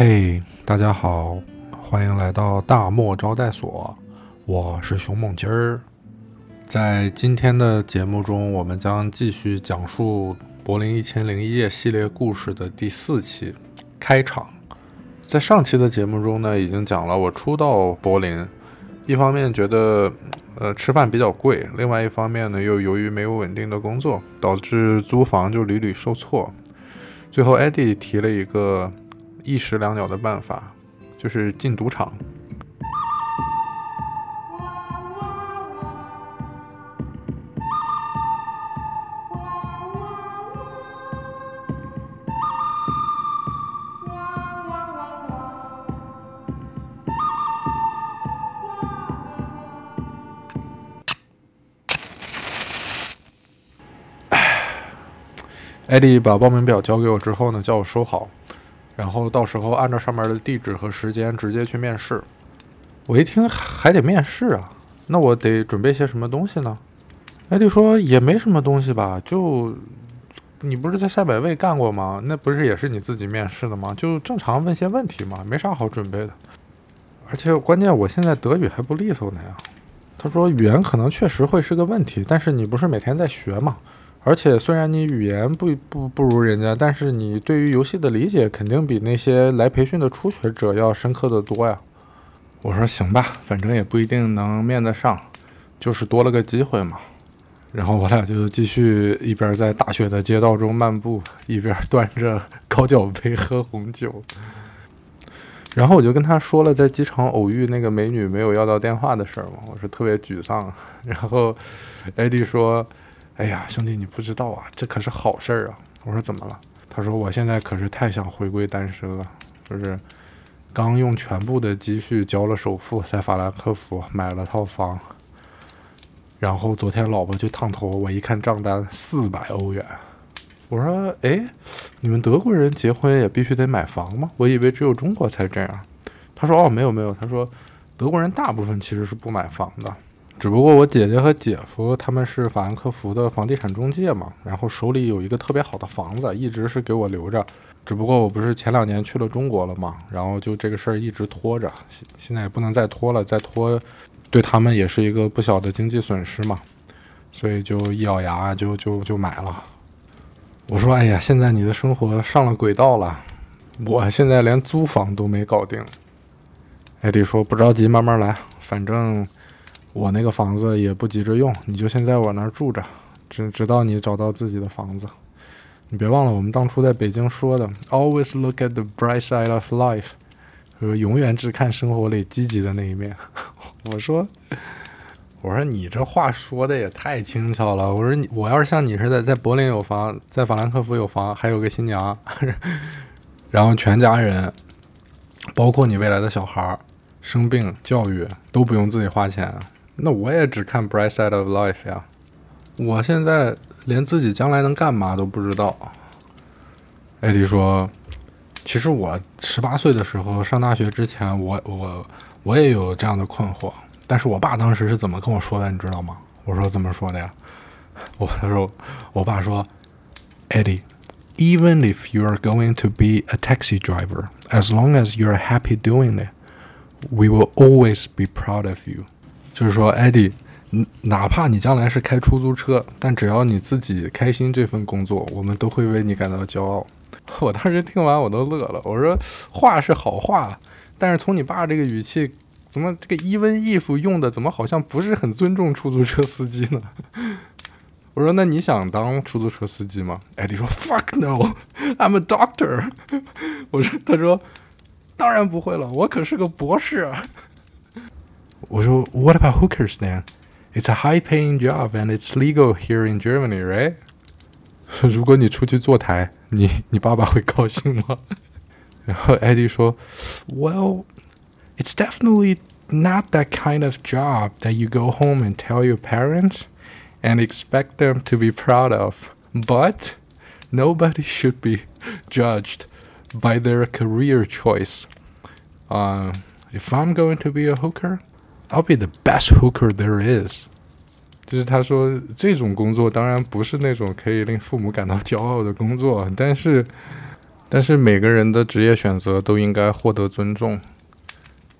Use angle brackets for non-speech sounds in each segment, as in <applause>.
嘿，大家好，欢迎来到大漠招待所，我是熊猛鸡儿。在今天的节目中，我们将继续讲述《柏林一千零一夜》系列故事的第四期开场。在上期的节目中呢，已经讲了我初到柏林，一方面觉得呃吃饭比较贵，另外一方面呢又由于没有稳定的工作，导致租房就屡屡受挫。最后，艾迪提了一个。一石两鸟的办法，就是进赌场。艾迪把报名表交给我之后呢，叫我收好。然后到时候按照上面的地址和时间直接去面试。我一听还得面试啊，那我得准备些什么东西呢？艾迪说也没什么东西吧，就你不是在赛百味干过吗？那不是也是你自己面试的吗？就正常问些问题嘛，没啥好准备的。而且关键我现在德语还不利索呢呀。他说语言可能确实会是个问题，但是你不是每天在学吗？而且虽然你语言不不不如人家，但是你对于游戏的理解肯定比那些来培训的初学者要深刻的多呀。我说行吧，反正也不一定能面得上，就是多了个机会嘛。然后我俩就继续一边在大雪的街道中漫步，一边端着高脚杯喝红酒。然后我就跟他说了在机场偶遇那个美女没有要到电话的事儿嘛，我说特别沮丧。然后艾迪说。哎呀，兄弟，你不知道啊，这可是好事儿啊！我说怎么了？他说我现在可是太想回归单身了，就是刚用全部的积蓄交了首付，在法兰克福买了套房，然后昨天老婆去烫头，我一看账单四百欧元，我说哎，你们德国人结婚也必须得买房吗？我以为只有中国才这样。他说哦，没有没有，他说德国人大部分其实是不买房的。只不过我姐姐和姐夫他们是法兰克福的房地产中介嘛，然后手里有一个特别好的房子，一直是给我留着。只不过我不是前两年去了中国了嘛，然后就这个事儿一直拖着，现现在也不能再拖了，再拖对他们也是一个不小的经济损失嘛，所以就一咬牙就就就买了。我说：“哎呀，现在你的生活上了轨道了，我现在连租房都没搞定。”艾迪说：“不着急，慢慢来，反正。”我那个房子也不急着用，你就先在我那儿住着，直直到你找到自己的房子。你别忘了我们当初在北京说的，always look at the bright side of life，说永远只看生活里积极的那一面。<laughs> 我说，我说你这话说的也太轻巧了。我说你，我要是像你似的，在柏林有房，在法兰克福有房，还有个新娘，<laughs> 然后全家人，包括你未来的小孩儿，生病教育都不用自己花钱。那我也只看 bright side of life 呀，我现在连自己将来能干嘛都不知道。艾迪说：“其实我十八岁的时候上大学之前，我我我也有这样的困惑。但是我爸当时是怎么跟我说的，你知道吗？”我说：“怎么说的呀？”我他说：“我爸说，艾迪，even if you are going to be a taxi driver, as long as you are happy doing it, we will always be proud of you。”就是说，艾迪，哪怕你将来是开出租车，但只要你自己开心这份工作，我们都会为你感到骄傲。<laughs> 我当时听完我都乐了，我说话是好话，但是从你爸这个语气，怎么这个 even if 用的怎么好像不是很尊重出租车司机呢？<laughs> 我说那你想当出租车司机吗？艾迪说 fuck no，I'm <laughs> a doctor。我说他说当然不会了，我可是个博士。我说，What about hookers then? It's a high-paying job and it's legal here in Germany, right? <laughs> 如果你出去坐台，你你爸爸会高兴吗？然后艾迪说，Well, <laughs> it's definitely not that kind of job that you go home and tell your parents and expect them to be proud of. But nobody should be <laughs> judged by their career choice. Uh, if I'm going to be a hooker, I'll be the best hooker there is. 就是他说，这种工作当然不是那种可以令父母感到骄傲的工作，但是，但是每个人的职业选择都应该获得尊重。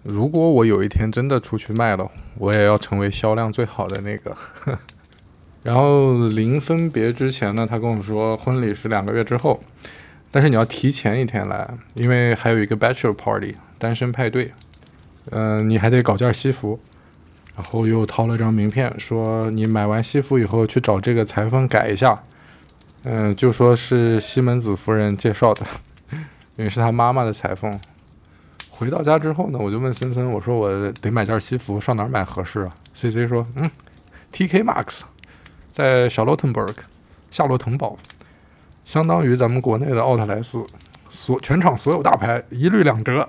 如果我有一天真的出去卖了，我也要成为销量最好的那个。<laughs> 然后临分别之前呢，他跟我说婚礼是两个月之后，但是你要提前一天来，因为还有一个 bachelor party 单身派对，嗯，你还得搞件西服。然后又掏了张名片，说你买完西服以后去找这个裁缝改一下。嗯，就说是西门子夫人介绍的，<laughs> 因为是他妈妈的裁缝。回到家之后呢，我就问森森，我说我得买件西服，上哪儿买合适啊？C C 说，嗯，TK Max，在小洛滕堡，夏洛滕堡，相当于咱们国内的奥特莱斯，所全场所有大牌一律两折。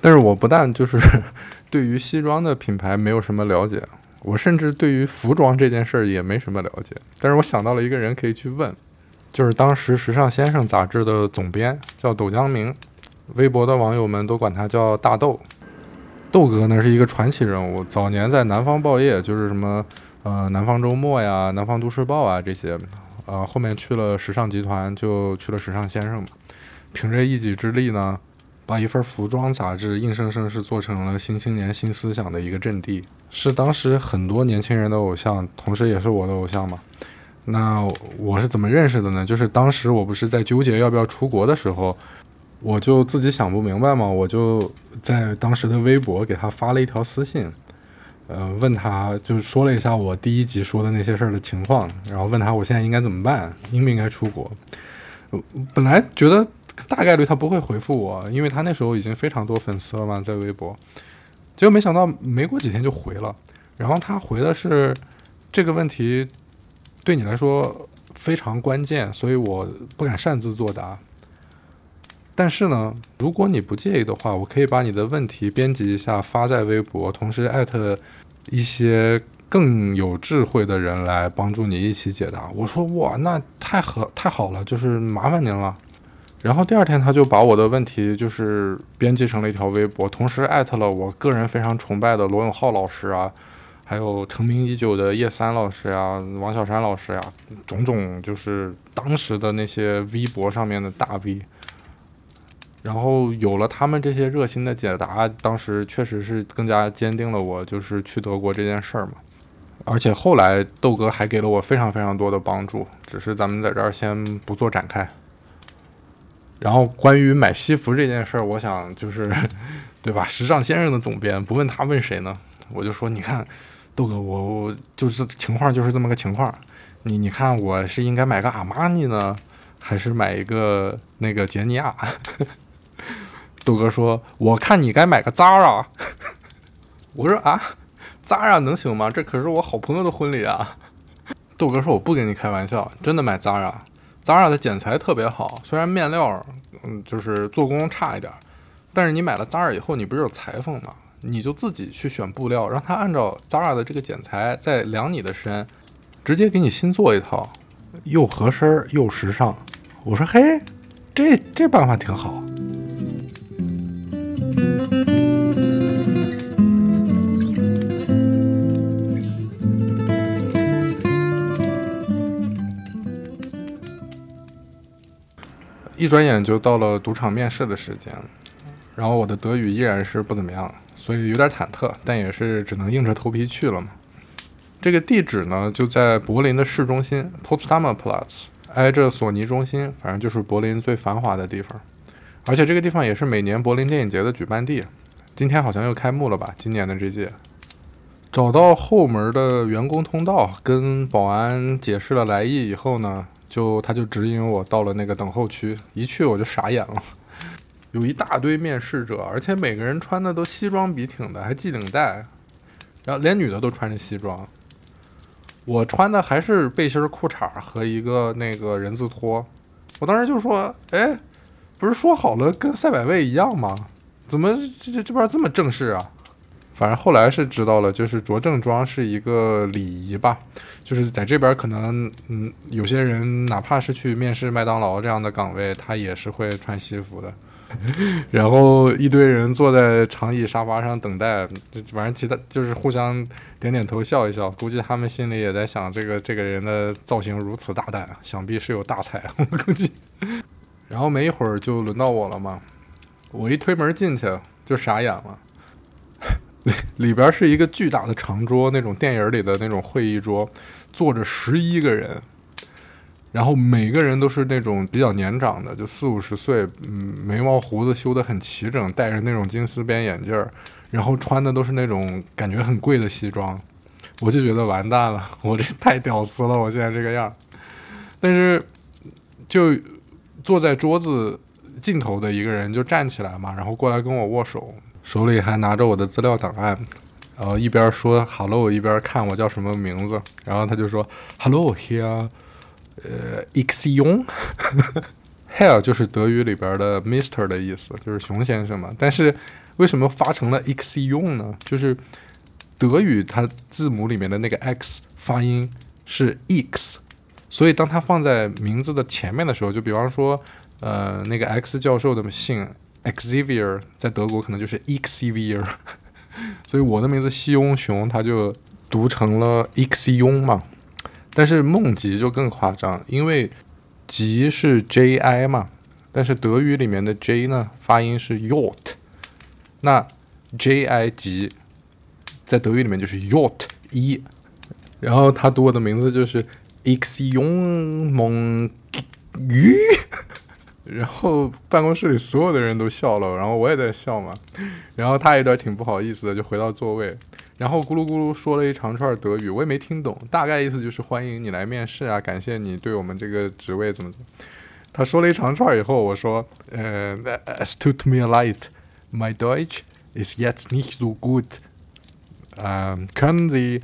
但是我不但就是 <laughs> 对于西装的品牌没有什么了解，我甚至对于服装这件事儿也没什么了解。但是我想到了一个人可以去问，就是当时《时尚先生》杂志的总编，叫斗江明。微博的网友们都管他叫大豆，豆哥呢是一个传奇人物。早年在南方报业，就是什么呃南方周末呀、南方都市报啊这些，呃后面去了时尚集团，就去了时尚先生嘛。凭着一己之力呢，把一份服装杂志硬生生是做成了新青年新思想的一个阵地，是当时很多年轻人的偶像，同时也是我的偶像嘛。那我是怎么认识的呢？就是当时我不是在纠结要不要出国的时候。我就自己想不明白嘛，我就在当时的微博给他发了一条私信，呃，问他就是说了一下我第一集说的那些事儿的情况，然后问他我现在应该怎么办，应不应该出国。本来觉得大概率他不会回复我，因为他那时候已经非常多粉丝了嘛，在微博。结果没想到没过几天就回了，然后他回的是这个问题对你来说非常关键，所以我不敢擅自作答。但是呢，如果你不介意的话，我可以把你的问题编辑一下发在微博，同时艾特一些更有智慧的人来帮助你一起解答。我说哇，那太好太好了，就是麻烦您了。然后第二天他就把我的问题就是编辑成了一条微博，同时艾特了我个人非常崇拜的罗永浩老师啊，还有成名已久的叶三老师呀、王小山老师呀，种种就是当时的那些微博上面的大 V。然后有了他们这些热心的解答，当时确实是更加坚定了我就是去德国这件事儿嘛。而且后来豆哥还给了我非常非常多的帮助，只是咱们在这儿先不做展开。然后关于买西服这件事儿，我想就是，<laughs> 对吧？时尚先生的总编不问他问谁呢？我就说，你看，豆哥，我我就是情况就是这么个情况。你你看，我是应该买个阿玛尼呢，还是买一个那个杰尼亚？<laughs> 豆哥说：“我看你该买个 Zara。<laughs> ”我说：“啊，Zara 能行吗？这可是我好朋友的婚礼啊！”豆哥说：“我不跟你开玩笑，真的买 ZAHA Zara 的剪裁特别好，虽然面料嗯就是做工差一点，但是你买了 Zara 以后，你不是有裁缝吗？你就自己去选布料，让他按照 Zara 的这个剪裁再量你的身，直接给你新做一套，又合身又时尚。”我说：“嘿，这这办法挺好。”一转眼就到了赌场面试的时间，然后我的德语依然是不怎么样，所以有点忐忑，但也是只能硬着头皮去了嘛。这个地址呢就在柏林的市中心 Potsdamer Platz，挨着索尼中心，反正就是柏林最繁华的地方。而且这个地方也是每年柏林电影节的举办地，今天好像又开幕了吧？今年的这届。找到后门的员工通道，跟保安解释了来意以后呢。就他就指引我到了那个等候区，一去我就傻眼了，<laughs> 有一大堆面试者，而且每个人穿的都西装笔挺的，还系领带，然后连女的都穿着西装，我穿的还是背心裤衩和一个那个人字拖，我当时就说，哎，不是说好了跟赛百味一样吗？怎么这这这边这么正式啊？反正后来是知道了，就是着正装是一个礼仪吧，就是在这边可能，嗯，有些人哪怕是去面试麦当劳这样的岗位，他也是会穿西服的。<laughs> 然后一堆人坐在长椅沙发上等待，反正其他就是互相点点头笑一笑，估计他们心里也在想，这个这个人的造型如此大胆，想必是有大才，<laughs> 我估计。然后没一会儿就轮到我了嘛，我一推门进去就傻眼了，<laughs> 里边是一个巨大的长桌，那种电影里的那种会议桌，坐着十一个人。然后每个人都是那种比较年长的，就四五十岁，嗯，眉毛胡子修得很齐整，戴着那种金丝边眼镜儿，然后穿的都是那种感觉很贵的西装，我就觉得完蛋了，我这太屌丝了，我现在这个样。但是就坐在桌子尽头的一个人就站起来嘛，然后过来跟我握手，手里还拿着我的资料档案，然后一边说 “hello” 一边看我叫什么名字，然后他就说 “hello here”。<laughs> 呃，Xiong，Herr 就是德语里边的 Mister 的意思，就是熊先生嘛。但是为什么发成了 Xion 呢？就是德语它字母里面的那个 X 发音是 X，所以当它放在名字的前面的时候，就比方说，呃，那个 X 教授的姓 Xavier，在德国可能就是 Xavier，<laughs> 所以我的名字西翁熊，它就读成了 Xiong 嘛。但是梦吉就更夸张，因为吉是 J I 嘛，但是德语里面的 J 呢发音是 Yot，那 J I 吉在德语里面就是 Yot 一，然后他读我的名字就是 X 永梦鱼，然后办公室里所有的人都笑了，然后我也在笑嘛，然后他有点挺不好意思的，就回到座位。然后咕噜咕噜说了一长串德语，我也没听懂，大概意思就是欢迎你来面试啊，感谢你对我们这个职位怎么怎么。他说了一长串以后，我说，呃，Es tut mir leid, my Deutsch ist jetzt nicht so gut. Ähm, können Sie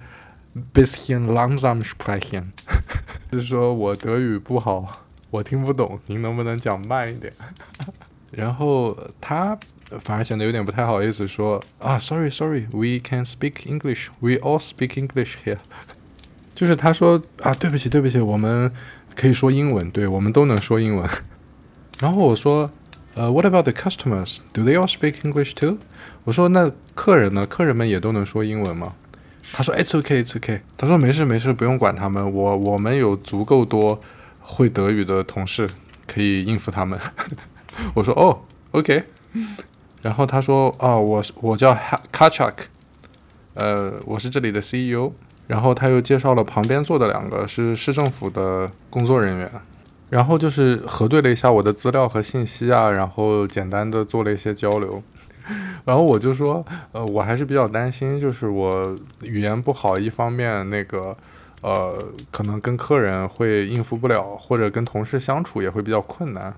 bisschen langsam sprechen？<laughs> 就是说我德语不好，我听不懂，您能不能讲慢一点？然后他。反而显得有点不太好意思，说啊，sorry sorry，we can speak English，we all speak English here。就是他说啊，对不起对不起，我们可以说英文，对我们都能说英文。然后我说，呃，what about the customers？Do they all speak English too？我说那客人呢？客人们也都能说英文吗？他说，it's OK, It's OK。他说没事没事，不用管他们，我我们有足够多会德语的同事可以应付他们。<laughs> 我说哦，OK。然后他说：“啊，我我叫 Kachak，呃，我是这里的 CEO。”然后他又介绍了旁边坐的两个是市政府的工作人员，然后就是核对了一下我的资料和信息啊，然后简单的做了一些交流。<laughs> 然后我就说：“呃，我还是比较担心，就是我语言不好，一方面那个。”呃，可能跟客人会应付不了，或者跟同事相处也会比较困难。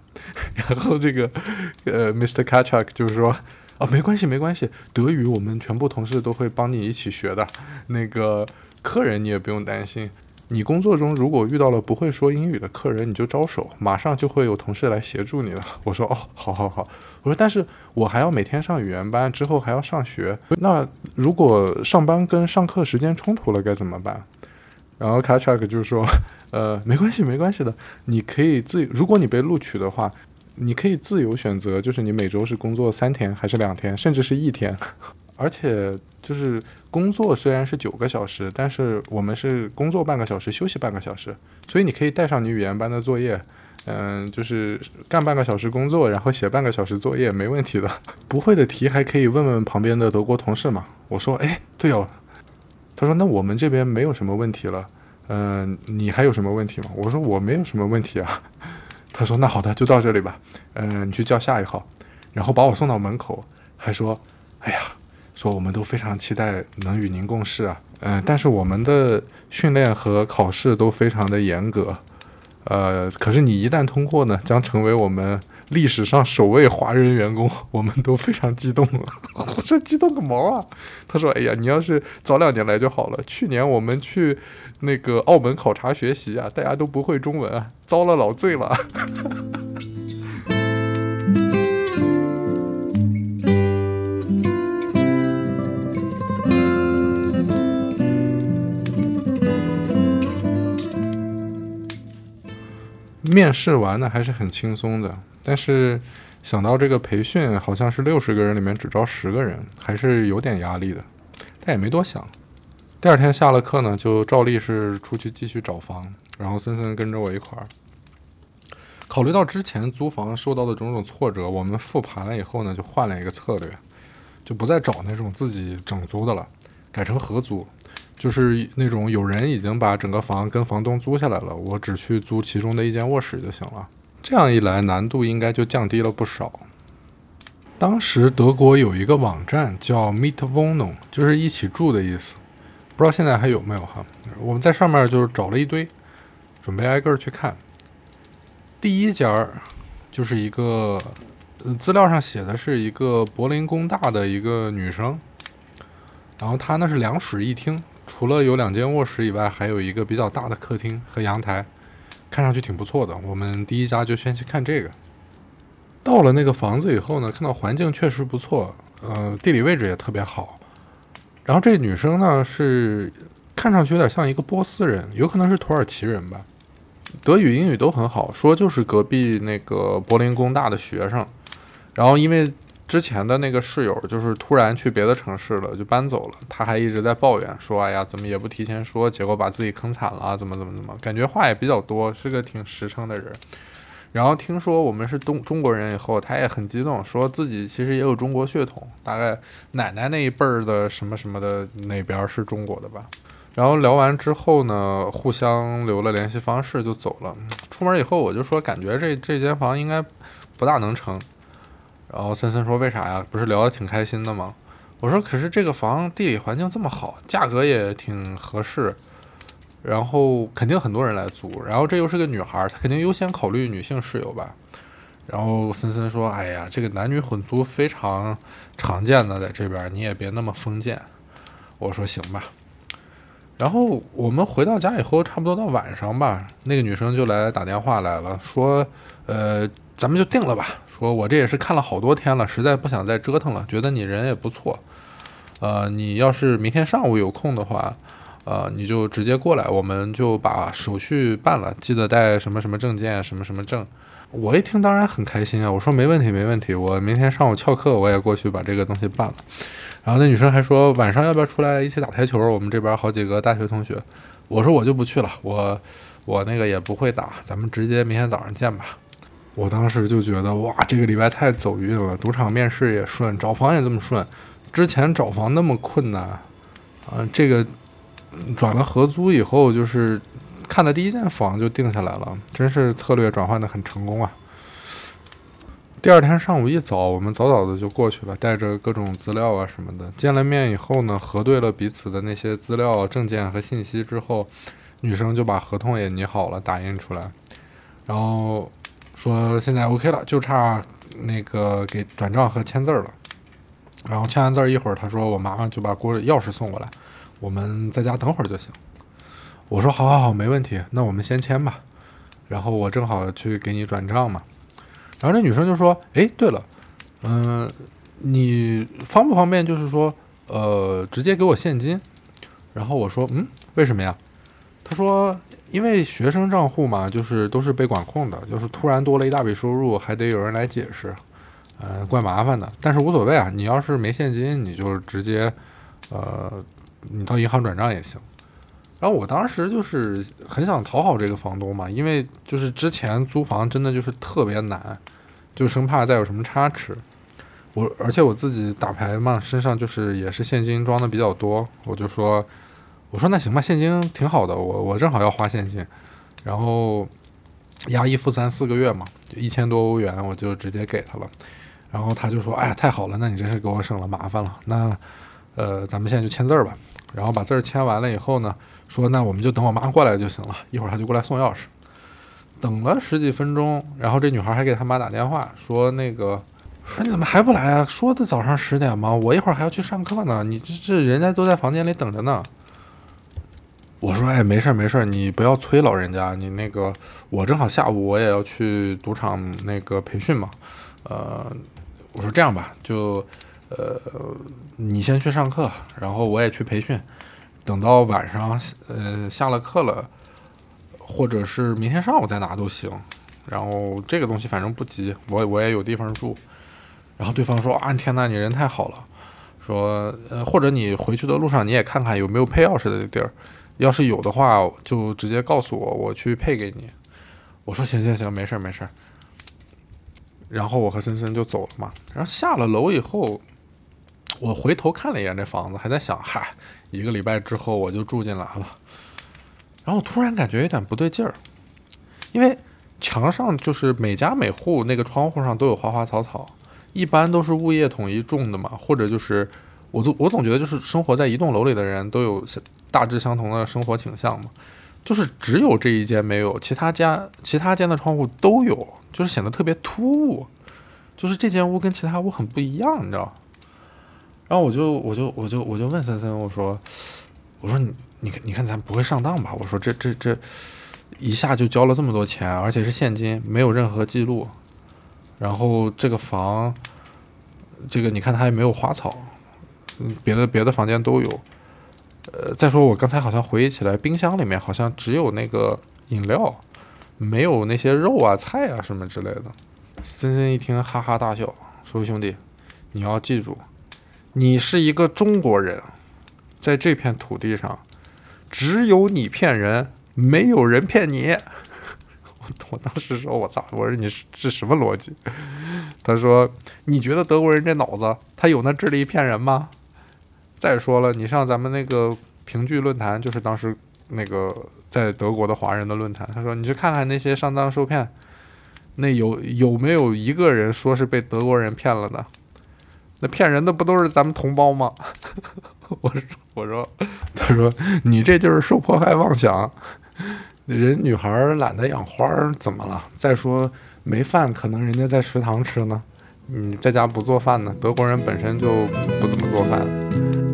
然后这个，<laughs> 呃，Mr. Kachak 就是说，哦，没关系，没关系，德语我们全部同事都会帮你一起学的。那个客人你也不用担心，你工作中如果遇到了不会说英语的客人，你就招手，马上就会有同事来协助你的。我说，哦，好好好。我说，但是我还要每天上语言班，之后还要上学。那如果上班跟上课时间冲突了，该怎么办？然后卡查克就说：“ <laughs> 呃，没关系，没关系的，你可以自，如果你被录取的话，你可以自由选择，就是你每周是工作三天还是两天，甚至是一天。<laughs> 而且就是工作虽然是九个小时，但是我们是工作半个小时，休息半个小时，所以你可以带上你语言班的作业，嗯，就是干半个小时工作，然后写半个小时作业，没问题的。<laughs> 不会的题还可以问问旁边的德国同事嘛。我说：哎，对哦。”他说：“那我们这边没有什么问题了，嗯，你还有什么问题吗？”我说：“我没有什么问题啊。<laughs> ”他说：“那好的，就到这里吧。嗯，你去叫下一号，然后把我送到门口，还说：‘哎呀，说我们都非常期待能与您共事啊。’嗯，但是我们的训练和考试都非常的严格，呃，可是你一旦通过呢，将成为我们。”历史上首位华人员工，<laughs> 我们都非常激动了。<laughs> 我说激动个毛啊！他说：“哎呀，你要是早两年来就好了。去年我们去那个澳门考察学习啊，大家都不会中文啊，遭了老罪了。”面试完呢还是很轻松的，但是想到这个培训好像是六十个人里面只招十个人，还是有点压力的，但也没多想。第二天下了课呢，就照例是出去继续找房，然后森森跟着我一块儿。考虑到之前租房受到的种种挫折，我们复盘了以后呢，就换了一个策略，就不再找那种自己整租的了，改成合租。就是那种有人已经把整个房跟房东租下来了，我只去租其中的一间卧室就行了。这样一来，难度应该就降低了不少。当时德国有一个网站叫 Mietwohnung，就是一起住的意思，不知道现在还有没有哈。我们在上面就是找了一堆，准备挨个去看。第一家儿就是一个，资料上写的是一个柏林工大的一个女生，然后她那是两室一厅。除了有两间卧室以外，还有一个比较大的客厅和阳台，看上去挺不错的。我们第一家就先去看这个。到了那个房子以后呢，看到环境确实不错，呃，地理位置也特别好。然后这女生呢是看上去有点像一个波斯人，有可能是土耳其人吧。德语、英语都很好，说就是隔壁那个柏林工大的学生。然后因为。之前的那个室友就是突然去别的城市了，就搬走了。他还一直在抱怨说：“哎呀，怎么也不提前说，结果把自己坑惨了，怎么怎么怎么，感觉话也比较多，是个挺实诚的人。”然后听说我们是东 <laughs> 中国人以后，他也很激动，说自己其实也有中国血统，大概奶奶那一辈儿的什么什么的那边是中国的吧。然后聊完之后呢，互相留了联系方式就走了。出门以后我就说，感觉这这间房应该不大能成。然后森森说：“为啥呀？不是聊得挺开心的吗？”我说：“可是这个房地理环境这么好，价格也挺合适，然后肯定很多人来租。然后这又是个女孩，她肯定优先考虑女性室友吧。”然后森森说：“哎呀，这个男女混租非常常见的，在这边你也别那么封建。”我说：“行吧。”然后我们回到家以后，差不多到晚上吧，那个女生就来打电话来了，说：“呃，咱们就定了吧。”说我这也是看了好多天了，实在不想再折腾了，觉得你人也不错，呃，你要是明天上午有空的话，呃，你就直接过来，我们就把手续办了，记得带什么什么证件，什么什么证。我一听当然很开心啊，我说没问题没问题，我明天上午翘课我也过去把这个东西办了。然后那女生还说晚上要不要出来一起打台球？我们这边好几个大学同学。我说我就不去了，我我那个也不会打，咱们直接明天早上见吧。我当时就觉得哇，这个礼拜太走运了，赌场面试也顺，找房也这么顺。之前找房那么困难，啊，这个转了合租以后，就是看的第一间房就定下来了，真是策略转换的很成功啊。第二天上午一早，我们早早的就过去了，带着各种资料啊什么的。见了面以后呢，核对了彼此的那些资料、证件和信息之后，女生就把合同也拟好了，打印出来，然后。说现在 OK 了，就差那个给转账和签字了。然后签完字一会儿，他说我马上就把锅钥匙送过来，我们在家等会儿就行。我说好好好，没问题，那我们先签吧。然后我正好去给你转账嘛。然后这女生就说：“哎，对了，嗯，你方不方便就是说，呃，直接给我现金？”然后我说：“嗯，为什么呀？”他说。因为学生账户嘛，就是都是被管控的，就是突然多了一大笔收入，还得有人来解释，呃，怪麻烦的。但是无所谓啊，你要是没现金，你就直接，呃，你到银行转账也行。然后我当时就是很想讨好这个房东嘛，因为就是之前租房真的就是特别难，就生怕再有什么差池。我而且我自己打牌嘛，身上就是也是现金装的比较多，我就说。我说那行吧，现金挺好的，我我正好要花现金，然后押一付三四个月嘛，就一千多欧元，我就直接给他了。然后他就说：“哎呀，太好了，那你真是给我省了麻烦了。那呃，咱们现在就签字儿吧。然后把字儿签完了以后呢，说那我们就等我妈过来就行了。一会儿他就过来送钥匙。等了十几分钟，然后这女孩还给他妈打电话说那个说你怎么还不来啊？说的早上十点吗？我一会儿还要去上课呢。你这这人家都在房间里等着呢。”我说哎，没事儿没事儿，你不要催老人家。你那个，我正好下午我也要去赌场那个培训嘛。呃，我说这样吧，就呃，你先去上课，然后我也去培训。等到晚上，呃，下了课了，或者是明天上午再拿都行。然后这个东西反正不急，我我也有地方住。然后对方说啊，天呐，你人太好了。说呃，或者你回去的路上你也看看有没有配钥匙的地儿，要是有的话就直接告诉我，我去配给你。我说行行行，没事儿没事儿。然后我和森森就走了嘛。然后下了楼以后，我回头看了一眼这房子，还在想，嗨，一个礼拜之后我就住进来了。然后突然感觉有点不对劲儿，因为墙上就是每家每户那个窗户上都有花花草草。一般都是物业统一种的嘛，或者就是我总我总觉得就是生活在一栋楼里的人都有大致相同的生活倾向嘛，就是只有这一间没有，其他家其他间的窗户都有，就是显得特别突兀，就是这间屋跟其他屋很不一样，你知道？然后我就我就我就我就问森森，我说我说你你你看咱不会上当吧？我说这这这一下就交了这么多钱，而且是现金，没有任何记录。然后这个房，这个你看它也没有花草，别的别的房间都有，呃，再说我刚才好像回忆起来，冰箱里面好像只有那个饮料，没有那些肉啊、菜啊什么之类的。森森一听哈哈大笑，说：“兄弟，你要记住，你是一个中国人，在这片土地上，只有你骗人，没有人骗你。<laughs> ”我我当时说：“我操！我说你是是什么逻辑？”他说：“你觉得德国人这脑子，他有那智力骗人吗？再说了，你上咱们那个评剧论坛，就是当时那个在德国的华人的论坛，他说你去看看那些上当受骗，那有有没有一个人说是被德国人骗了的？那骗人的不都是咱们同胞吗？” <laughs> 我说：“我说，他说你这就是受迫害妄想。”人女孩懒得养花，怎么了？再说没饭，可能人家在食堂吃呢。你在家不做饭呢？德国人本身就不怎么做饭。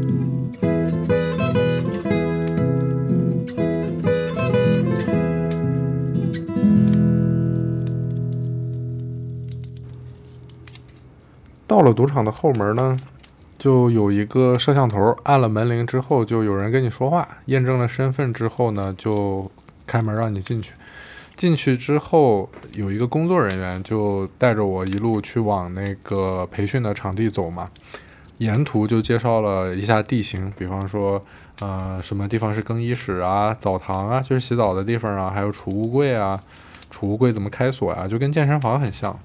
到了赌场的后门呢，就有一个摄像头，按了门铃之后，就有人跟你说话，验证了身份之后呢，就。开门让你进去，进去之后有一个工作人员就带着我一路去往那个培训的场地走嘛，沿途就介绍了一下地形，比方说，呃，什么地方是更衣室啊、澡堂啊，就是洗澡的地方啊，还有储物柜啊，储物柜怎么开锁呀，就跟健身房很像。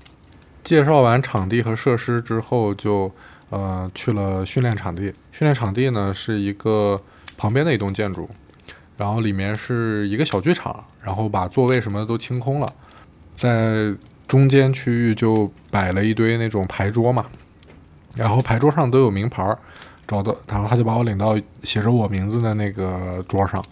介绍完场地和设施之后，就呃去了训练场地。训练场地呢是一个旁边的一栋建筑。然后里面是一个小剧场，然后把座位什么的都清空了，在中间区域就摆了一堆那种牌桌嘛，然后牌桌上都有名牌儿，找到，然后他就把我领到写着我名字的那个桌上，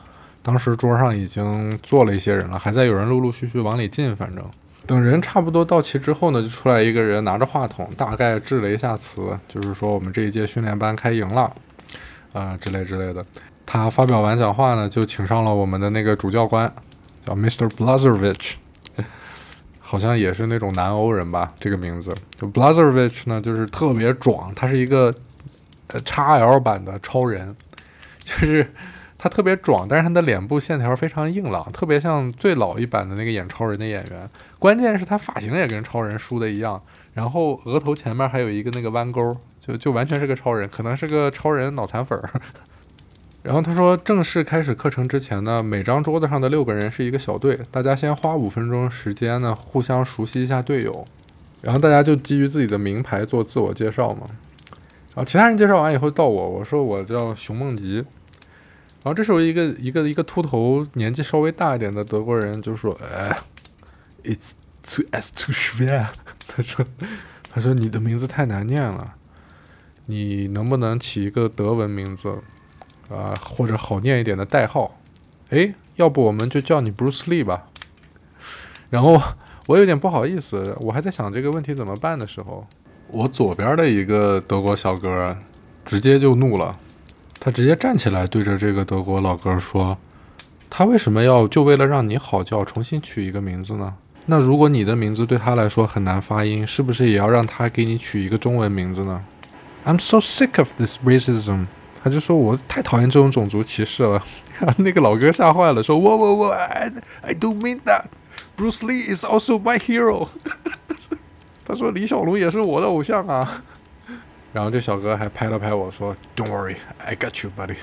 当时桌上已经坐了一些人了，还在有人陆陆续续往里进，反正等人差不多到齐之后呢，就出来一个人拿着话筒，大概致了一下词，就是说我们这一届训练班开营了，啊之类之类的。他发表完讲话呢，就请上了我们的那个主教官，叫 Mr. Blazervich，好像也是那种南欧人吧，这个名字。就 Blazervich 呢，就是特别壮，他是一个呃 XL 版的超人，<laughs> 就是他特别壮，但是他的脸部线条非常硬朗，特别像最老一版的那个演超人的演员。关键是他发型也跟超人梳的一样，然后额头前面还有一个那个弯钩，就就完全是个超人，可能是个超人脑残粉儿。<laughs> 然后他说，正式开始课程之前呢，每张桌子上的六个人是一个小队，大家先花五分钟时间呢，互相熟悉一下队友，然后大家就基于自己的名牌做自我介绍嘛。然后其他人介绍完以后到我，我说我叫熊梦吉。然后这时候一个一个一个秃头、年纪稍微大一点的德国人就说：“哎，It's too as too schwer。”他说：“他说你的名字太难念了，你能不能起一个德文名字？”啊，或者好念一点的代号，哎，要不我们就叫你 Bruce Lee 吧。然后我有点不好意思，我还在想这个问题怎么办的时候，我左边的一个德国小哥直接就怒了，他直接站起来对着这个德国老哥说：“他为什么要就为了让你好叫，重新取一个名字呢？那如果你的名字对他来说很难发音，是不是也要让他给你取一个中文名字呢？”I'm so sick of this racism. 他就说我太讨厌这种种族歧视了。<laughs> 那个老哥吓坏了，说我我我，I I don't mean that. Bruce Lee is also my hero. <laughs> 他说李小龙也是我的偶像啊。然后这小哥还拍了拍我说：“Don't worry, I got you, buddy。”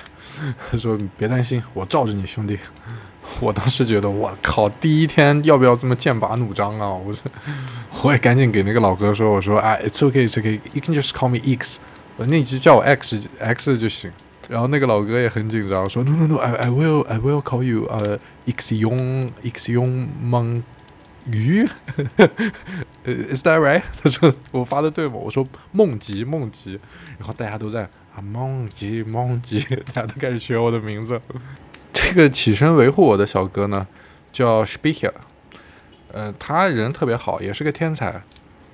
他说：“别担心，我罩着你，兄弟。”我当时觉得，我靠，第一天要不要这么剑拔弩张啊？我说，我也赶紧给那个老哥说：“我说，哎，It's okay, It's okay. You can just call me X。那你就叫我 X X 就行。”然后那个老哥也很紧张，说：“No, no, no, I I will I will call you 呃 X 勇 X 勇猛。<laughs> ”鱼，Is that right？他说我发的对吗？我说梦吉梦吉，然后大家都在啊梦吉梦吉，<laughs> 大家都开始学我的名字。这个起身维护我的小哥呢，叫 Speaker，呃，他人特别好，也是个天才，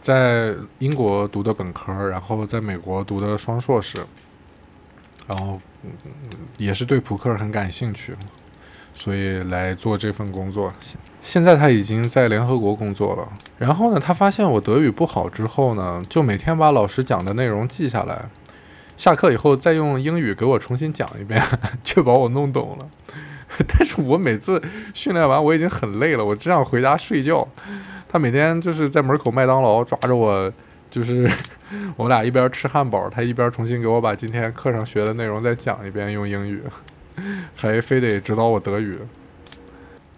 在英国读的本科，然后在美国读的双硕士，然后也是对扑克很感兴趣。所以来做这份工作。现在他已经在联合国工作了。然后呢，他发现我德语不好之后呢，就每天把老师讲的内容记下来，下课以后再用英语给我重新讲一遍，<laughs> 确保我弄懂了。但是我每次训练完我已经很累了，我只想回家睡觉。他每天就是在门口麦当劳抓着我，就是 <laughs> 我们俩一边吃汉堡，他一边重新给我把今天课上学的内容再讲一遍，用英语。<laughs> 还非得指导我德语，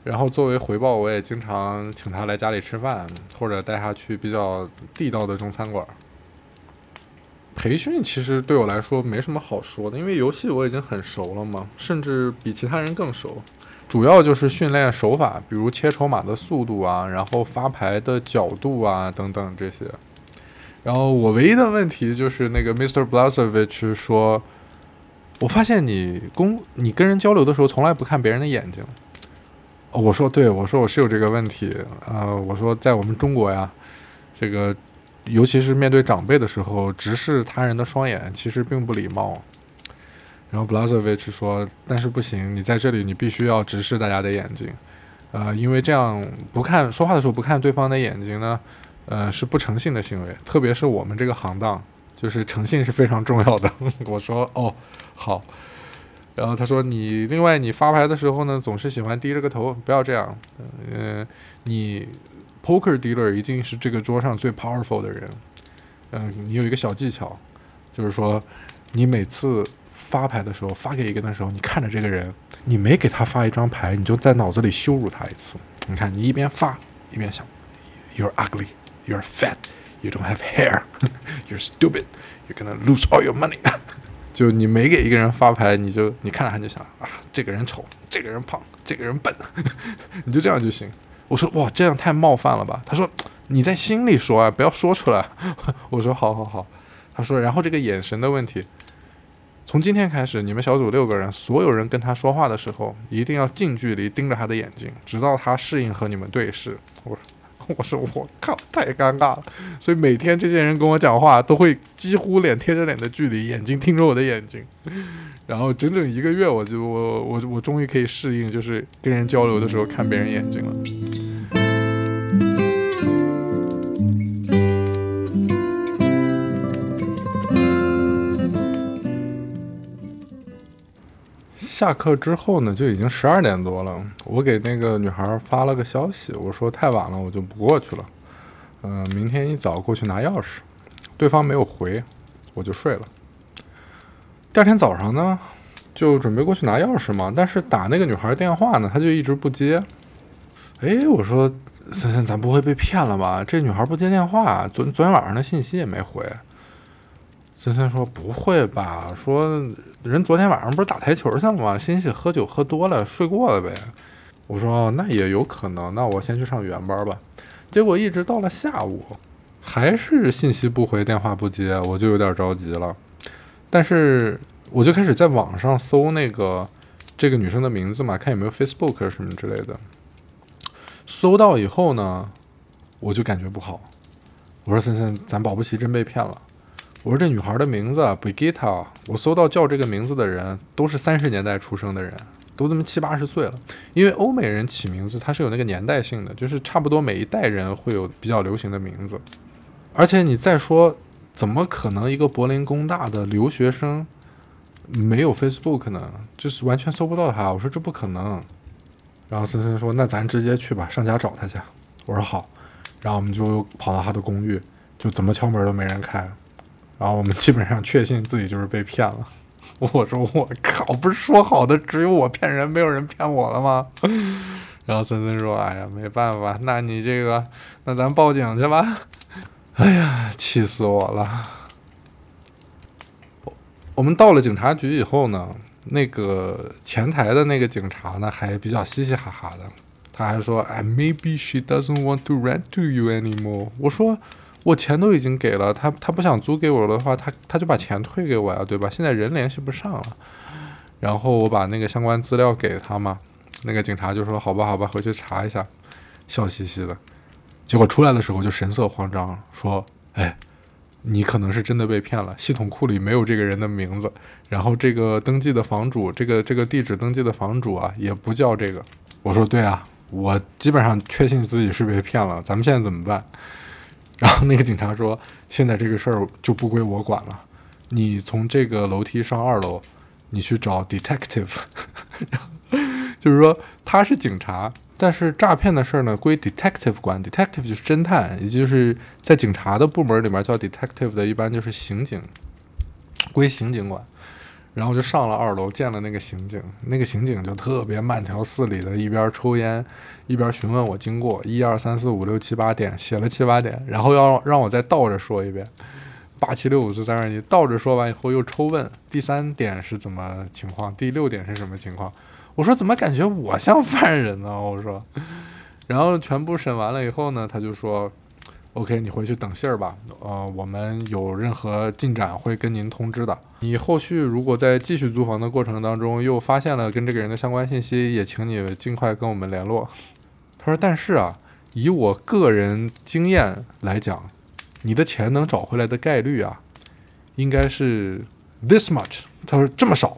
然后作为回报，我也经常请他来家里吃饭，或者带他去比较地道的中餐馆。培训其实对我来说没什么好说的，因为游戏我已经很熟了嘛，甚至比其他人更熟。主要就是训练手法，比如切筹码的速度啊，然后发牌的角度啊等等这些。然后我唯一的问题就是那个 Mister Blazovich 说。我发现你公你跟人交流的时候从来不看别人的眼睛。我说对，我说我是有这个问题。呃，我说在我们中国呀，这个尤其是面对长辈的时候，直视他人的双眼其实并不礼貌。然后 Blazovich 说，但是不行，你在这里你必须要直视大家的眼睛。呃，因为这样不看说话的时候不看对方的眼睛呢，呃，是不诚信的行为，特别是我们这个行当。就是诚信是非常重要的。<laughs> 我说哦，好。然后他说你另外你发牌的时候呢，总是喜欢低着个头，不要这样。嗯，你 poker dealer 一定是这个桌上最 powerful 的人。嗯，你有一个小技巧，就是说你每次发牌的时候，发给一个人的时候，你看着这个人，你没给他发一张牌，你就在脑子里羞辱他一次。你看，你一边发一边想，You're ugly, you're fat. You don't have hair. <laughs> You're stupid. You're gonna lose all your money. <laughs> 就你没给一个人发牌，你就你看着他就想啊，这个人丑，这个人胖，这个人笨，<laughs> 你就这样就行。我说哇，这样太冒犯了吧？他说你在心里说啊，不要说出来。<laughs> 我说好好好。他说然后这个眼神的问题，从今天开始，你们小组六个人，所有人跟他说话的时候，一定要近距离盯着他的眼睛，直到他适应和你们对视。我说。<laughs> 我说我靠，太尴尬了。所以每天这些人跟我讲话，都会几乎脸贴着脸的距离，眼睛盯着我的眼睛。然后整整一个月，我就我我我终于可以适应，就是跟人交流的时候看别人眼睛了。下课之后呢，就已经十二点多了。我给那个女孩发了个消息，我说太晚了，我就不过去了。嗯，明天一早过去拿钥匙。对方没有回，我就睡了。第二天早上呢，就准备过去拿钥匙嘛，但是打那个女孩电话呢，她就一直不接。哎，我说森森，咱不会被骗了吧？这女孩不接电话，昨昨天晚上的信息也没回。森森说：“不会吧？说人昨天晚上不是打台球去了吗？欣喜喝酒喝多了，睡过了呗。”我说：“那也有可能。那我先去上语言班吧。”结果一直到了下午，还是信息不回，电话不接，我就有点着急了。但是我就开始在网上搜那个这个女生的名字嘛，看有没有 Facebook 什么之类的。搜到以后呢，我就感觉不好。我说：“森森，咱保不齐真被骗了。”我说这女孩的名字 Brigitte，我搜到叫这个名字的人都是三十年代出生的人，都这么七八十岁了。因为欧美人起名字它是有那个年代性的，就是差不多每一代人会有比较流行的名字。而且你再说，怎么可能一个柏林工大的留学生没有 Facebook 呢，就是完全搜不到他。我说这不可能。然后森森说：“那咱直接去吧，上家找他去。”我说好。然后我们就跑到他的公寓，就怎么敲门都没人开。然后我们基本上确信自己就是被骗了。<laughs> 我说我靠，不是说好的只有我骗人，没有人骗我了吗？<laughs> 然后森森说：“哎呀，没办法，那你这个，那咱报警去吧。<laughs> ”哎呀，气死我了！我们到了警察局以后呢，那个前台的那个警察呢，还比较嘻嘻哈哈的。他还说：“哎，maybe she doesn't want to rent to you anymore。”我说：“我钱都已经给了他，他不想租给我的话，他他就把钱退给我呀，对吧？现在人联系不上了。”然后我把那个相关资料给他嘛，那个警察就说：“好吧，好吧，回去查一下。”笑嘻嘻的。结果出来的时候就神色慌张，说：“哎，你可能是真的被骗了，系统库里没有这个人的名字，然后这个登记的房主，这个这个地址登记的房主啊，也不叫这个。”我说：“对啊。”我基本上确信自己是被骗了，咱们现在怎么办？然后那个警察说：“现在这个事儿就不归我管了，你从这个楼梯上二楼，你去找 detective。<laughs> 就是说他是警察，但是诈骗的事儿呢归 detective 管，detective 就是侦探，也就是在警察的部门里面叫 detective 的，一般就是刑警，归刑警管。”然后就上了二楼，见了那个刑警，那个刑警就特别慢条斯理的，一边抽烟，一边询问我经过，一二三四五六七八点，写了七八点，然后要让我再倒着说一遍，八七六五四三二一，倒着说完以后又抽问第三点是怎么情况，第六点是什么情况？我说怎么感觉我像犯人呢？我说，然后全部审完了以后呢，他就说。OK，你回去等信儿吧。呃，我们有任何进展会跟您通知的。你后续如果在继续租房的过程当中又发现了跟这个人的相关信息，也请你尽快跟我们联络。他说：“但是啊，以我个人经验来讲，你的钱能找回来的概率啊，应该是 this much。”他说：“这么少。”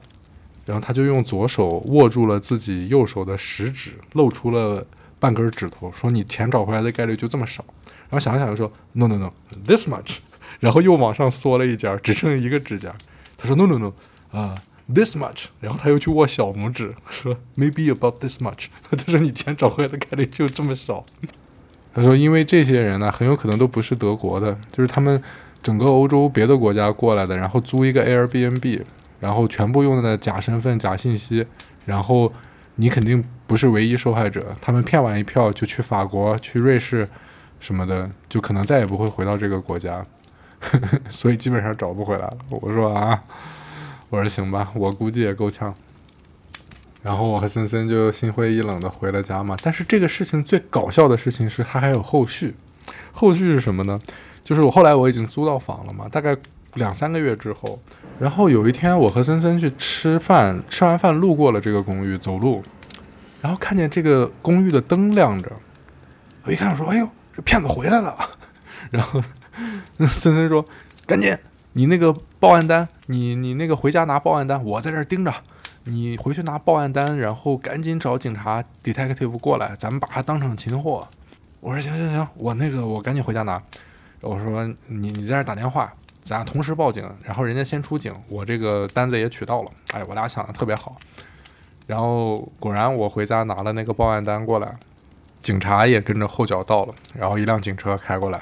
然后他就用左手握住了自己右手的食指，露出了半根指头，说：“你钱找回来的概率就这么少。”然后想了想，就说 “No No No，this much”，然后又往上缩了一截，只剩一个指甲。他说 “No No No，啊，this much”，然后他又去握小拇指，说 “Maybe about this much”。他说你钱找回来的概率就这么少。他说因为这些人呢，很有可能都不是德国的，就是他们整个欧洲别的国家过来的，然后租一个 Airbnb，然后全部用的假身份、假信息，然后你肯定不是唯一受害者。他们骗完一票就去法国、去瑞士。什么的，就可能再也不会回到这个国家，<laughs> 所以基本上找不回来了。我说啊，我说行吧，我估计也够呛。然后我和森森就心灰意冷的回了家嘛。但是这个事情最搞笑的事情是，它还有后续。后续是什么呢？就是我后来我已经租到房了嘛，大概两三个月之后，然后有一天我和森森去吃饭，吃完饭路过了这个公寓，走路，然后看见这个公寓的灯亮着，我一看我说，哎呦。这骗子回来了，<laughs> 然后森森说：“赶紧，你那个报案单，你你那个回家拿报案单，我在这儿盯着。你回去拿报案单，然后赶紧找警察 detective 过来，咱们把他当场擒获。”我说：“行行行，我那个我赶紧回家拿。”我说：“你你在这打电话，咱俩同时报警，然后人家先出警，我这个单子也取到了。哎，我俩想的特别好。然后果然，我回家拿了那个报案单过来。”警察也跟着后脚到了，然后一辆警车开过来，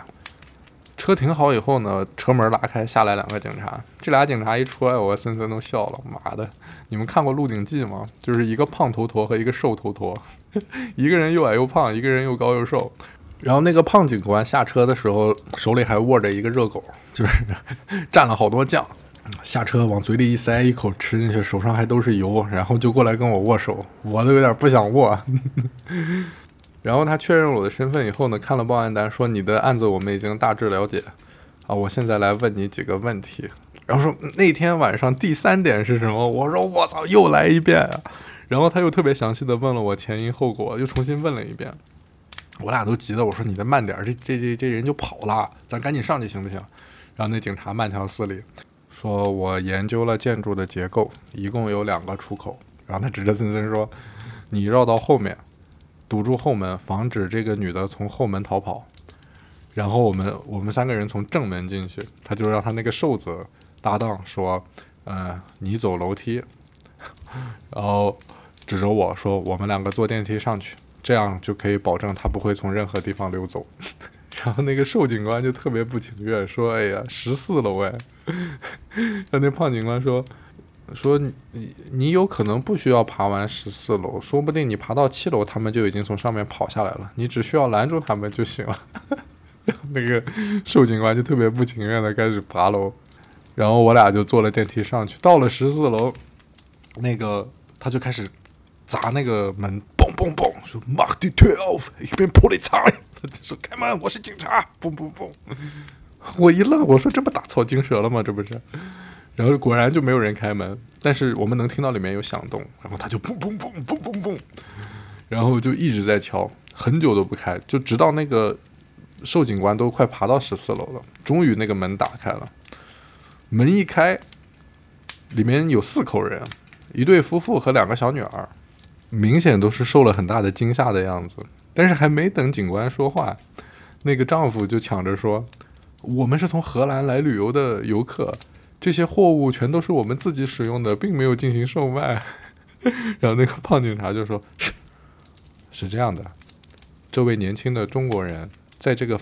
车停好以后呢，车门拉开，下来两个警察。这俩警察一出来，我森森都笑了。妈的，你们看过《鹿鼎记》吗？就是一个胖头陀和一个瘦头陀，<laughs> 一个人又矮又胖，一个人又高又瘦。然后那个胖警官下车的时候，手里还握着一个热狗，就是 <laughs> 蘸了好多酱，下车往嘴里一塞，一口吃进去，手上还都是油，然后就过来跟我握手，我都有点不想握。<laughs> 然后他确认我的身份以后呢，看了报案单，说你的案子我们已经大致了解，啊，我现在来问你几个问题。然后说那天晚上第三点是什么？我说我操，又来一遍啊！然后他又特别详细的问了我前因后果，又重新问了一遍。我俩都急的，我说你再慢点，这这这这人就跑了，咱赶紧上去行不行？然后那警察慢条斯理说，我研究了建筑的结构，一共有两个出口。然后他指着森森说，你绕到后面。堵住后门，防止这个女的从后门逃跑。然后我们我们三个人从正门进去，他就让他那个瘦子搭档说：“嗯，你走楼梯，<laughs> 然后指着我说，我们两个坐电梯上去，这样就可以保证他不会从任何地方溜走。<laughs> 然后那个瘦警官就特别不情愿，说：“哎呀，十四楼哎。”然后那胖警官说：“说你你有可能不需要爬完十四楼，说不定你爬到七楼，他们就已经从上面跑下来了，你只需要拦住他们就行了。<laughs> ”然后那个瘦警官就特别不情愿的开始爬楼，然后我俩就坐了电梯上去，到了十四楼，那个他就开始砸那个门，嘣嘣，说：“Mark the twelve，一边破的菜。”他就说：“开门，我是警察。”嘣嘣嘣，我一愣，我说：“这不打草惊蛇了吗？这不是？”然后果然就没有人开门，但是我们能听到里面有响动，然后他就嘣嘣嘣嘣嘣嘣，然后就一直在敲，很久都不开，就直到那个瘦警官都快爬到十四楼了，终于那个门打开了。门一开，里面有四口人，一对夫妇和两个小女儿，明显都是受了很大的惊吓的样子。但是还没等警官说话，那个丈夫就抢着说：“我们是从荷兰来旅游的游客，这些货物全都是我们自己使用的，并没有进行售卖。<laughs> ”然后那个胖警察就说：“是，是这样的，这位年轻的中国人在这个……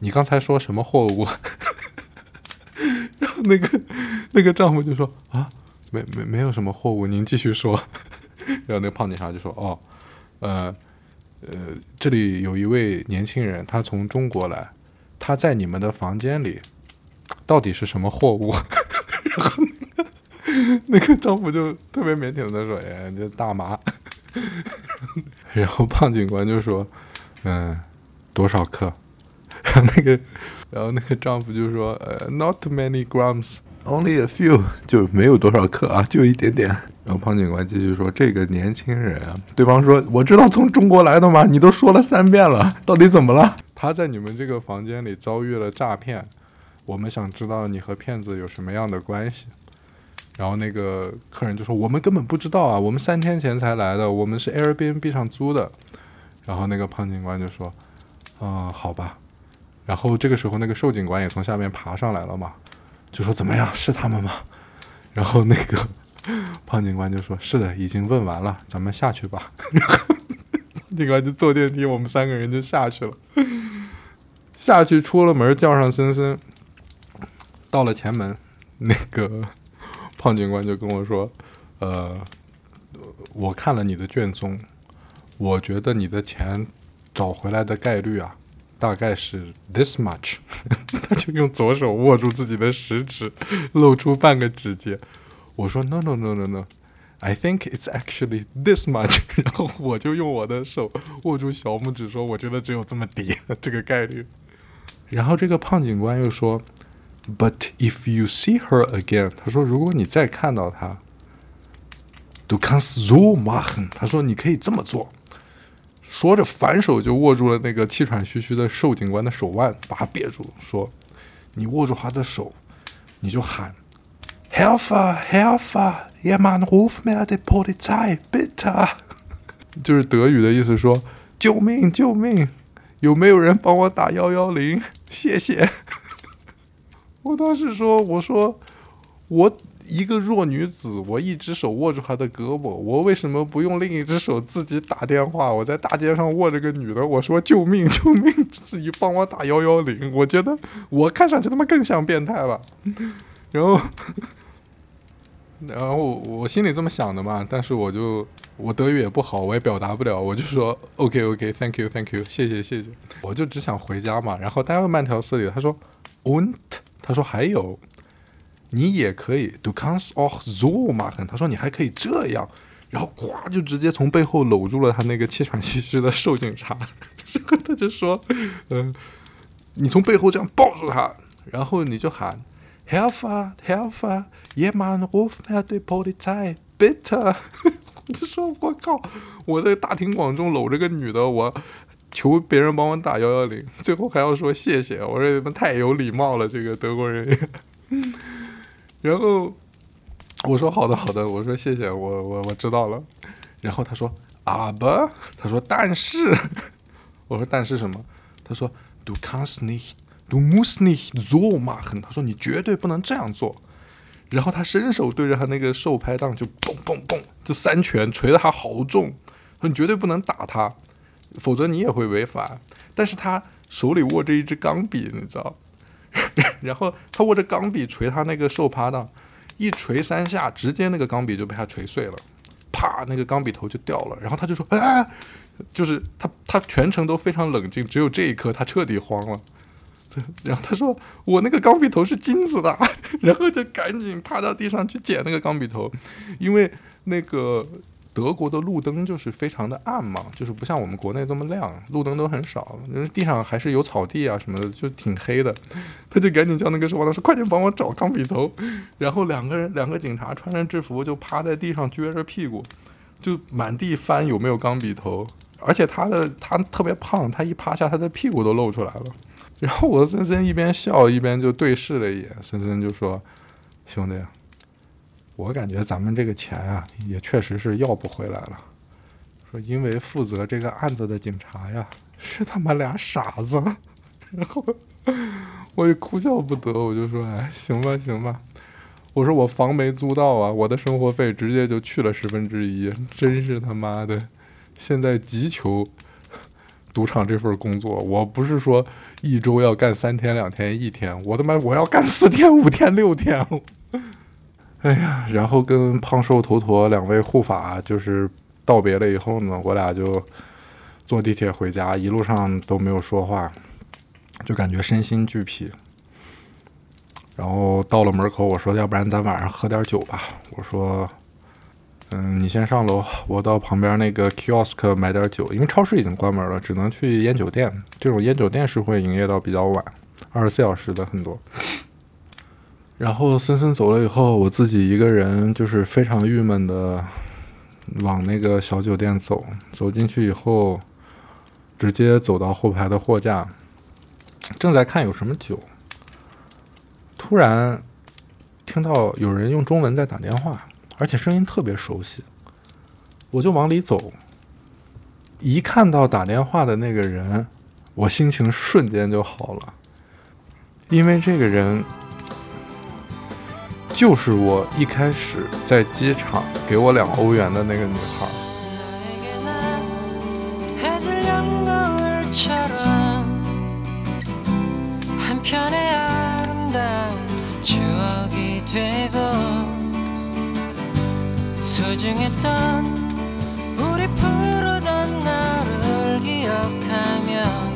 你刚才说什么货物？” <laughs> 然后那个那个丈夫就说：“啊，没没没有什么货物，您继续说。”然后那个胖警察就说：“哦，呃。”呃，这里有一位年轻人，他从中国来，他在你们的房间里，到底是什么货物？<laughs> 然后 <laughs> 那个丈夫就特别腼腆的说：“哎，这大麻。<laughs> ”然后胖警官就说：“嗯，多少克？”然后那个，然后那个丈夫就说：“呃，not many grams，only a few，就没有多少克啊，就一点点。”然后胖警官继续说：“这个年轻人，对方说，我知道从中国来的吗？你都说了三遍了，到底怎么了？他在你们这个房间里遭遇了诈骗，我们想知道你和骗子有什么样的关系。”然后那个客人就说：“我们根本不知道啊，我们三天前才来的，我们是 Airbnb 上租的。”然后那个胖警官就说：“嗯，好吧。”然后这个时候那个瘦警官也从下面爬上来了嘛，就说：“怎么样，是他们吗？”然后那个。胖警官就说：“是的，已经问完了，咱们下去吧。<laughs> ”然后警官就坐电梯，我们三个人就下去了。下去出了门，叫上森森，到了前门，那个胖警官就跟我说：“呃，我看了你的卷宗，我觉得你的钱找回来的概率啊，大概是 this much。<laughs> ”他就用左手握住自己的食指，露出半个指节。我说 no no no no no，I think it's actually this much。<laughs> 然后我就用我的手握住小拇指说，我觉得只有这么低这个概率。然后这个胖警官又说，But if you see her again，他说如果你再看到她，du kannst so machen。他说你可以这么做。说着反手就握住了那个气喘吁吁的瘦警官的手腕，把他别住，说你握住他的手，你就喊。Helfer, Helfer, jemand ruf mir die Polizei, bitte。就是德语的意思，说救命，救命！有没有人帮我打幺幺零？<laughs> 谢谢。<laughs> 我当时说，我说我一个弱女子，我一只手握住她的胳膊，我为什么不用另一只手自己打电话？我在大街上握着个女的，我说救命，救命！自己帮我打幺幺零。我觉得我看上去他妈更像变态吧。然后。然后我我心里这么想的嘛，但是我就我德语也不好，我也表达不了，我就说 <laughs> OK OK，Thank you，Thank you，谢谢谢谢，我就只想回家嘛。然后他又慢条斯理，他说 Und，他说还有，你也可以 Du kannst auch so machen，他说你还可以这样，然后咵就直接从背后搂住了他那个气喘吁吁的瘦警察，<laughs> 他就说，嗯，你从背后这样抱住他，然后你就喊。Helfer, Helfer, jemand ruft mir die Polizei, bitte！我就说，我靠，我在大庭广众搂着个女的，我求别人帮我打幺幺零，<laughs> 最后还要说谢谢，我说你们太有礼貌了，这个德国人。<laughs> 然后我说好的好的，我说谢谢，我我我知道了。然后他说啊不，他说但是，<laughs> 我说但是什么？他说 Du kannst nicht。Du musst nicht so machen。他说你绝对不能这样做。然后他伸手对着他那个手拍档就嘣嘣嘣，就三拳捶得他好重，说你绝对不能打他，否则你也会违法。但是他手里握着一支钢笔，你知道，<laughs> 然后他握着钢笔捶他那个手拍档，一捶三下，直接那个钢笔就被他捶碎了，啪，那个钢笔头就掉了。然后他就说，哎，就是他他全程都非常冷静，只有这一刻他彻底慌了。然后他说：“我那个钢笔头是金子的。<laughs> ”然后就赶紧趴到地上去捡那个钢笔头，因为那个德国的路灯就是非常的暗嘛，就是不像我们国内这么亮，路灯都很少，因为地上还是有草地啊什么的，就挺黑的。<laughs> 他就赶紧叫那个守望道说：“快点帮我找钢笔头。<laughs> ”然后两个人，两个警察穿着制服就趴在地上撅着屁股，就满地翻有没有钢笔头。而且他的他特别胖，他一趴下，他的屁股都露出来了。然后我森森一边笑一边就对视了一眼，森森就说：“兄弟，我感觉咱们这个钱啊，也确实是要不回来了。说因为负责这个案子的警察呀，是他妈俩傻子。”然后我也哭笑不得，我就说：“哎，行吧，行吧。”我说：“我房没租到啊，我的生活费直接就去了十分之一，真是他妈的，现在急求。”赌场这份工作，我不是说一周要干三天两天一天，我他妈我要干四天五天六天。<laughs> 哎呀，然后跟胖瘦头陀两位护法就是道别了以后呢，我俩就坐地铁回家，一路上都没有说话，就感觉身心俱疲。然后到了门口，我说要不然咱晚上喝点酒吧。我说。嗯，你先上楼，我到旁边那个 kiosk 买点酒，因为超市已经关门了，只能去烟酒店。这种烟酒店是会营业到比较晚，二十四小时的很多。然后森森走了以后，我自己一个人就是非常郁闷的往那个小酒店走。走进去以后，直接走到后排的货架，正在看有什么酒，突然听到有人用中文在打电话。而且声音特别熟悉，我就往里走。一看到打电话的那个人，我心情瞬间就好了，因为这个人就是我一开始在机场给我两欧元的那个女孩。 소중했던 우리 푸르던 나를 기억하며